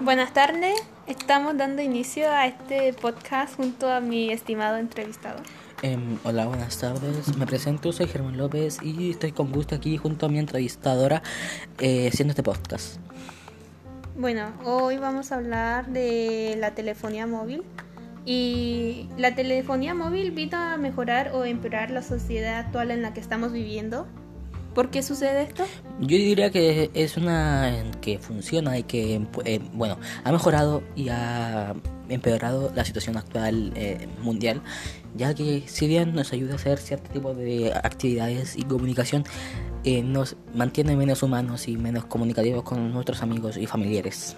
Buenas tardes, estamos dando inicio a este podcast junto a mi estimado entrevistador. Em, hola, buenas tardes. Me presento, soy Germán López y estoy con gusto aquí junto a mi entrevistadora eh, haciendo este podcast. Bueno, hoy vamos a hablar de la telefonía móvil. Y la telefonía móvil vino a mejorar o empeorar la sociedad actual en la que estamos viviendo. ¿Por qué sucede esto? Yo diría que es una que funciona y que, eh, bueno, ha mejorado y ha empeorado la situación actual eh, mundial, ya que si bien nos ayuda a hacer cierto tipo de actividades y comunicación, eh, nos mantiene menos humanos y menos comunicativos con nuestros amigos y familiares.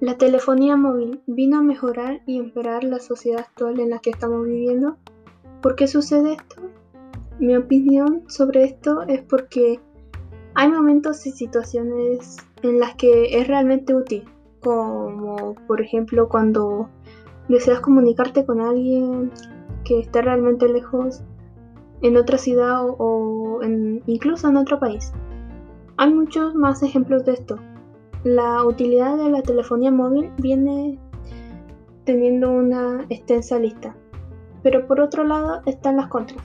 La telefonía móvil vino a mejorar y empeorar la sociedad actual en la que estamos viviendo. ¿Por qué sucede esto? Mi opinión sobre esto es porque hay momentos y situaciones en las que es realmente útil, como por ejemplo cuando deseas comunicarte con alguien que esté realmente lejos en otra ciudad o, incluso en otro país. Hay muchos más ejemplos de esto, la utilidad de la telefonía móvil viene teniendo una extensa lista, pero por otro lado están las contras.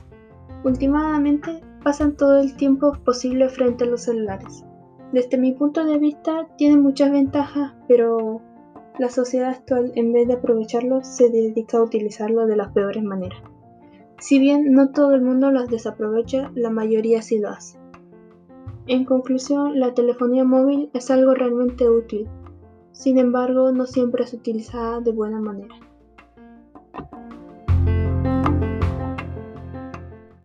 Últimamente pasan todo el tiempo posible frente a los celulares. Desde mi punto de vista tiene muchas ventajas, pero la sociedad actual en vez de aprovecharlo se dedica a utilizarlo de las peores maneras. Si bien no todo el mundo las desaprovecha, la mayoría sí lo hace. En conclusión, la telefonía móvil es algo realmente útil, sin embargo no siempre es utilizada de buena manera.